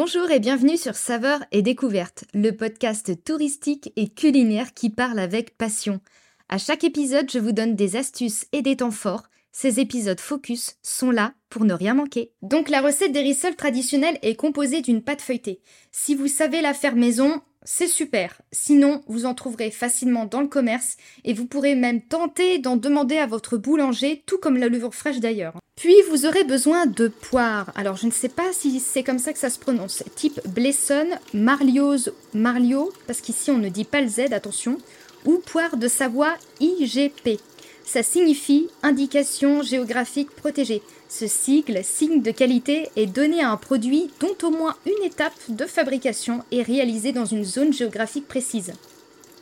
Bonjour et bienvenue sur Saveurs et Découvertes, le podcast touristique et culinaire qui parle avec passion. À chaque épisode, je vous donne des astuces et des temps forts. Ces épisodes focus sont là pour ne rien manquer. Donc la recette des rissoles traditionnelle est composée d'une pâte feuilletée. Si vous savez la faire maison, c'est super. Sinon, vous en trouverez facilement dans le commerce et vous pourrez même tenter d'en demander à votre boulanger, tout comme la levure fraîche d'ailleurs. Puis vous aurez besoin de poire. Alors je ne sais pas si c'est comme ça que ça se prononce. Type Blesson, Marliose, Marlio, parce qu'ici on ne dit pas le Z, attention, ou poire de Savoie IGP. Ça signifie indication géographique protégée. Ce sigle, signe de qualité, est donné à un produit dont au moins une étape de fabrication est réalisée dans une zone géographique précise.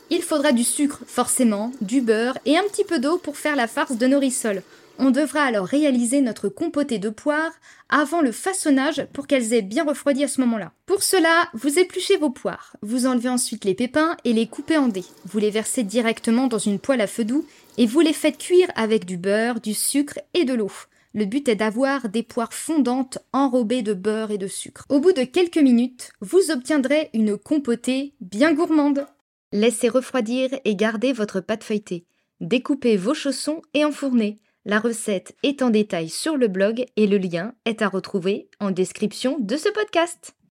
Il faudra du sucre, forcément, du beurre et un petit peu d'eau pour faire la farce de nos. On devra alors réaliser notre compotée de poires avant le façonnage pour qu'elles aient bien refroidi à ce moment-là. Pour cela, vous épluchez vos poires, vous enlevez ensuite les pépins et les coupez en dés. Vous les versez directement dans une poêle à feu doux et vous les faites cuire avec du beurre, du sucre et de l'eau. Le but est d'avoir des poires fondantes enrobées de beurre et de sucre. Au bout de quelques minutes, vous obtiendrez une compotée bien gourmande. Laissez refroidir et gardez votre pâte feuilletée. Découpez vos chaussons et enfournez. La recette est en détail sur le blog et le lien est à retrouver en description de ce podcast.